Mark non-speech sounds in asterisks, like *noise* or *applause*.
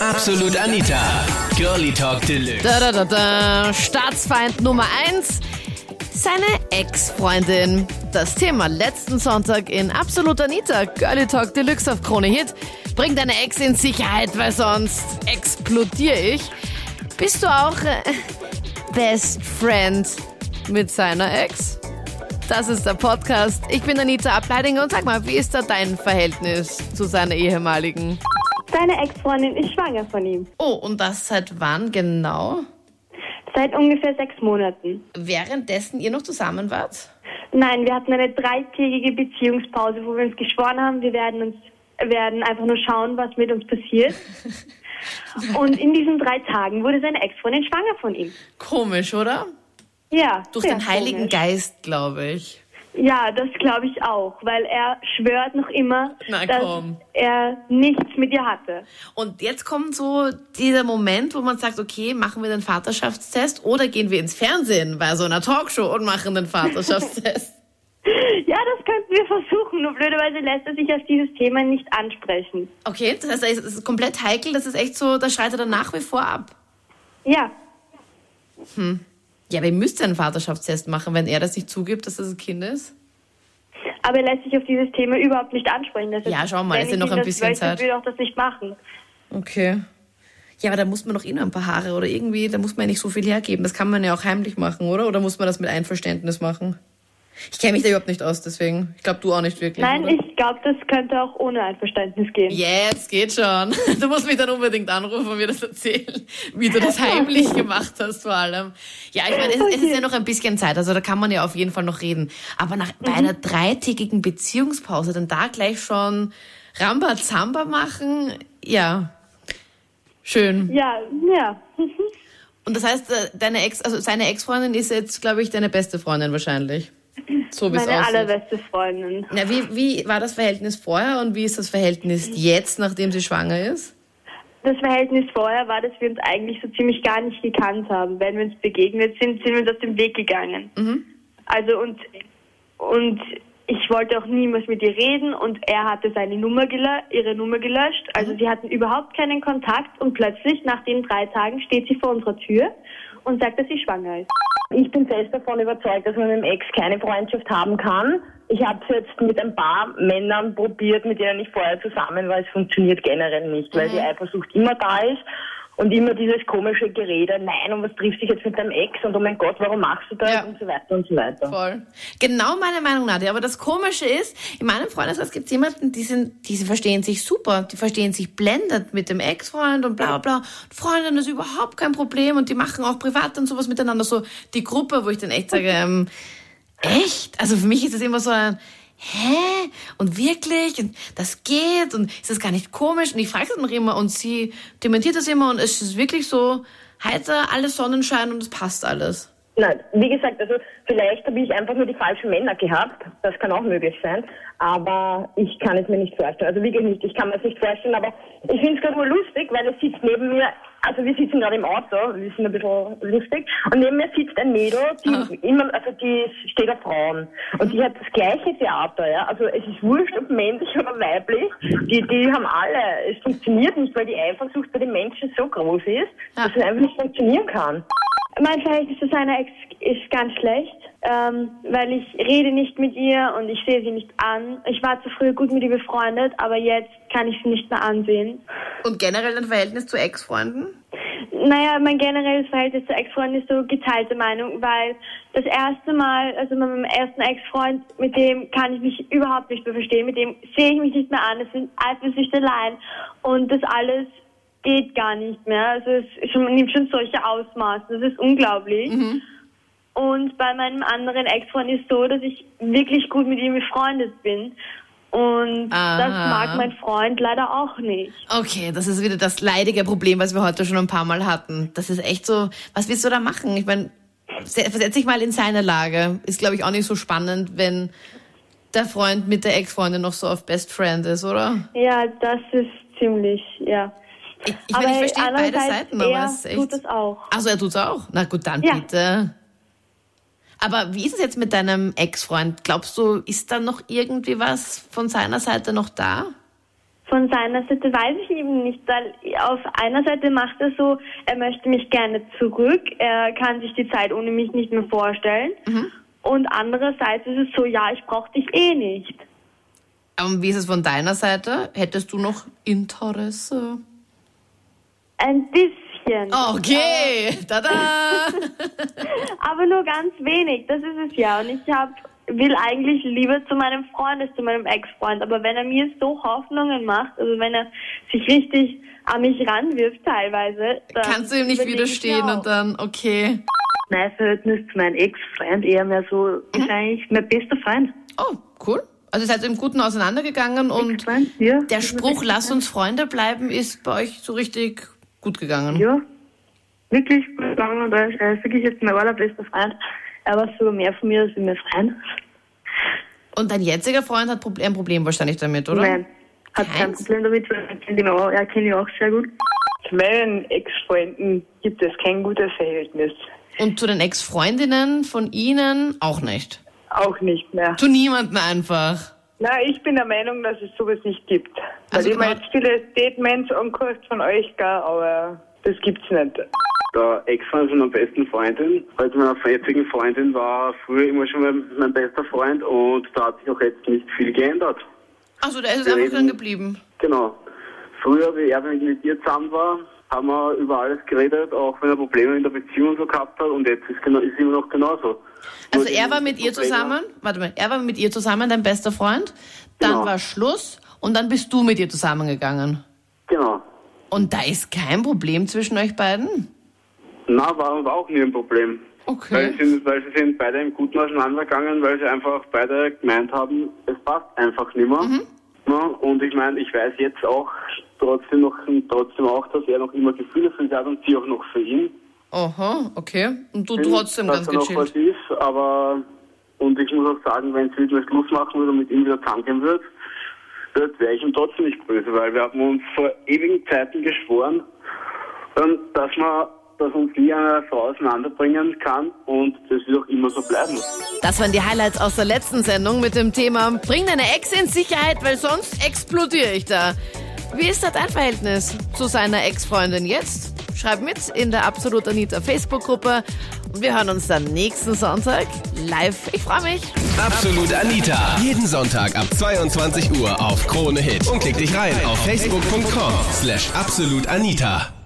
Absolut Anita. Girlie Talk Deluxe. Da, da, da, da. Staatsfeind Nummer 1. Seine Ex-Freundin. Das Thema letzten Sonntag in Absolut Anita. Girlie Talk Deluxe auf Krone Hit. Bring deine Ex in Sicherheit, weil sonst explodiere ich. Bist du auch äh, Best Friend mit seiner Ex? Das ist der Podcast. Ich bin Anita Ableidinger und sag mal, wie ist da dein Verhältnis zu seiner ehemaligen? Seine Ex-Freundin ist schwanger von ihm. Oh, und das seit wann genau? Seit ungefähr sechs Monaten. Währenddessen ihr noch zusammen wart? Nein, wir hatten eine dreitägige Beziehungspause, wo wir uns geschworen haben, wir werden uns werden einfach nur schauen, was mit uns passiert. *laughs* Und in diesen drei Tagen wurde seine Ex-Freundin schwanger von ihm. Komisch, oder? Ja. Durch den Heiligen komisch. Geist, glaube ich. Ja, das glaube ich auch, weil er schwört noch immer, Na, dass er nichts mit ihr hatte. Und jetzt kommt so dieser Moment, wo man sagt, okay, machen wir den Vaterschaftstest oder gehen wir ins Fernsehen bei so einer Talkshow und machen den Vaterschaftstest. *laughs* *laughs* Ja, das könnten wir versuchen, nur blöderweise lässt er sich auf dieses Thema nicht ansprechen. Okay, das heißt, es ist komplett heikel, das ist echt so, da schreit er dann nach wie vor ab. Ja, Ja, aber ihr müsst einen Vaterschaftstest machen, wenn er das nicht zugibt, dass das ein Kind ist. aber er lässt sich auf dieses Thema überhaupt nicht ansprechen. Das Ja, schau mal, ist ja ich noch ein das bisschen wollte, Zeit. würde auch das nicht machen. Okay. Ja, aber da muss man doch eh noch ein paar Haare oder irgendwie, da muss man ja nicht so viel hergeben. Das kann man ja auch heimlich machen, oder? Oder muss man das mit Einverständnis machen? Ich kenne mich da überhaupt nicht aus, deswegen. Ich glaube, du auch nicht wirklich. Nein, oder? ich glaube, das könnte auch ohne Einverständnis gehen. Jetzt geht schon. *laughs* Du musst mich dann unbedingt anrufen und mir das erzählen, wie du das *laughs* heimlich gemacht hast vor allem. Ja, ich meine, es, es ist ja noch ein bisschen Zeit, also da kann man ja auf jeden Fall noch reden. Aber nach bei einer dreitägigen Beziehungspause dann da gleich schon Rambazamba machen, ja, schön. Ja, ja. *laughs* Und das heißt, äh, deine Ex, also seine Ex-Freundin ist jetzt, glaube ich, deine beste Freundin wahrscheinlich. So wie es Meine aussieht. allerbeste Freundin. Na, wie, wie war das Verhältnis vorher und wie ist das Verhältnis jetzt, nachdem sie schwanger ist? Das Verhältnis vorher war, dass wir uns eigentlich so ziemlich gar nicht gekannt haben. Wenn wir uns begegnet sind, sind wir uns aus dem Weg gegangen. Also und, und ich wollte auch niemals mit ihr reden und er hatte seine Nummer ihre Nummer gelöscht. Also sie hatten überhaupt keinen Kontakt und plötzlich nach den drei Tagen steht sie vor unserer Tür und sagt, dass sie schwanger ist. Ich bin fest davon überzeugt, dass man mit dem Ex keine Freundschaft haben kann. Ich habe es jetzt mit ein paar Männern probiert, mit denen ich vorher zusammen war. Es funktioniert generell nicht, weil die Eifersucht immer da ist und immer dieses komische Gerede, nein, und was trifft sich jetzt mit deinem Ex und oh mein Gott, warum machst du das Ja. und so weiter und so weiter. Voll. Genau meine Meinung, Nadja. Aber das Komische ist, in meinem Freundeskreis gibt es jemanden, die sind, die verstehen sich super, die verstehen sich blendend mit dem Ex-Freund und bla bla bla. Freundin ist überhaupt kein Problem und die machen auch privat und sowas miteinander. So die Gruppe, wo ich dann echt sage, ähm, echt? Also für mich ist es immer so ein, hä? Und wirklich? Und das geht? Und ist das gar nicht komisch? Und ich frage das noch immer und sie dementiert das immer und es ist wirklich so heiter, alles Sonnenschein und es passt alles. Nein, wie gesagt, also vielleicht habe ich einfach nur die falschen Männer gehabt. Das kann auch möglich sein. Aber ich kann es mir nicht vorstellen. Also wirklich nicht. Ich kann mir es nicht vorstellen. Aber ich finde es gerade nur lustig, weil es sitzt neben mir, also wir sitzen gerade im Auto, wir sind ein bisschen lustig. Und neben mir sitzt ein Mädel, die immer, also die steht auf Frauen. Und die hat das gleiche Theater, ja. Also es ist wurscht, ob männlich oder weiblich. Die, die haben alle. Es funktioniert nicht, weil die Eifersucht bei den Menschen so groß ist, Ja. dass es einfach nicht funktionieren kann. Mein Verhältnis zu seiner Ex ist ganz schlecht, ähm, weil ich rede nicht mit ihr und ich sehe sie nicht an. Ich war zu früh gut mit ihr befreundet, aber jetzt kann ich sie nicht mehr ansehen. Und generell ein Verhältnis zu Ex-Freunden? Naja, mein generelles Verhältnis zu Ex-Freunden ist so geteilte Meinung, weil das erste Mal, also mit meinem ersten Ex-Freund, mit dem kann ich mich überhaupt nicht mehr verstehen, mit dem sehe ich mich nicht mehr an, es sind Eifersüchteleien und das alles geht gar nicht mehr. Also es schon, nimmt schon solche Ausmaße, das ist unglaublich. Und bei meinem anderen Ex-Freund ist so, dass ich wirklich gut mit ihm befreundet bin. Und Aha. das mag mein Freund leider auch nicht. Okay, das ist wieder das leidige Problem, was wir heute schon ein paar Mal hatten. Das ist echt so, was willst du da machen? Ich meine, se- versetz dich mal in seine Lage. Ist, glaube ich, auch nicht so spannend, wenn der Freund mit der Ex-Freundin noch so auf Best Friend ist, oder? Ja, das ist ziemlich, ja. Ich, ich, meine, ich verstehe beide Seiten, aber er es ist echt... tut es auch. Also er tut's auch. Na gut, dann Ja. bitte. Aber wie ist es jetzt mit deinem Ex-Freund? Glaubst du, ist da noch irgendwie was von seiner Seite noch da? von seiner Seite weiß ich eben nicht, weil auf einer Seite macht er so, er möchte mich gerne zurück, er kann sich die Zeit ohne mich nicht mehr vorstellen. Und andererseits ist es so, ja, ich brauche dich eh nicht. Und wie ist es von deiner Seite? Hättest du noch Interesse? Ein bisschen. Okay, tada! *laughs* Aber nur ganz wenig, das ist es ja. Und ich hab, will eigentlich lieber zu meinem Freund als zu meinem Ex-Freund. Aber wenn er mir so Hoffnungen macht, also wenn er sich richtig an mich ranwirft teilweise, dann Kannst du ihm nicht widerstehen und dann, okay. Mein Verhältnis zu meinem Ex-Freund eher mehr so, ist eigentlich mein bester Freund. Oh, cool. Also ihr seid im Guten auseinandergegangen und ja. der Spruch, lass uns Freunde bleiben, ist bei euch so richtig gut gegangen. Ja, wirklich gut gegangen und er ist, ist wirklich jetzt mein allerbester Freund. Er war sogar mehr von mir als mein Freund. Und dein jetziger Freund hat ein Problem wahrscheinlich damit, oder? Nein, hat kein Keins? Problem damit, weil er kennt ihn auch, er kennt ihn auch sehr gut. Zu meinen Ex-Freunden gibt es kein gutes Verhältnis. Und zu den Ex-Freundinnen von ihnen auch nicht. Auch nicht mehr. Zu niemanden einfach. Na, ich bin der Meinung, dass es sowas nicht gibt. Weil Also ich mir kann man- jetzt viele Statements angehört von euch, gell, aber das gibt's nicht. Der Ex-Freund von meiner besten Freundin, also meiner jetzigen Freundin, war früher immer schon mein, mein bester Freund und da hat sich auch jetzt nicht viel geändert. Also der ist Wir einfach reden- drin geblieben. Genau. Früher, wie er mit ihr zusammen war, haben wir über alles geredet, auch wenn er Probleme in der Beziehung so gehabt hat und jetzt ist genau ist immer noch genauso. Also Nur er war mit ihr Probleme- zusammen, warte mal, er war mit ihr zusammen, dein bester Freund, dann Genau. war Schluss und dann bist du mit ihr zusammengegangen. Genau. Und da ist kein Problem zwischen euch beiden? Na, war, war auch nie ein Problem. Okay. Weil sie, sind, weil sie sind beide im Guten auseinandergegangen, weil sie einfach beide gemeint haben, es passt einfach nicht mehr. Mhm. Und ich meine, ich weiß jetzt auch trotzdem noch trotzdem auch, dass er noch immer Gefühle für sie hat und sie auch noch für ihn. Aha, okay. Und du Bin, trotzdem dass ganz da noch was gechillt. ist, aber und ich muss auch sagen, wenn sie wieder Schluss machen würde und mit ihm wieder zusammengehen würde, wird, wäre ich ihm trotzdem nicht böse, weil wir haben uns vor ewigen Zeiten geschworen, ähm, dass man dass uns nie eine Frau auseinanderbringen kann und das wird auch immer so bleiben. Das waren die Highlights aus der letzten Sendung mit dem Thema Bring deine Ex in Sicherheit, weil sonst explodiere ich da. Wie ist da dein Verhältnis zu seiner Ex-Freundin jetzt? Schreib mit in der Absolut Anita Facebook-Gruppe. Wir hören uns dann nächsten Sonntag live. Ich freue mich. Absolut Anita. Jeden Sonntag ab 22 Uhr auf Krone Hit. Und klick dich rein auf facebook.com slash absolutanita.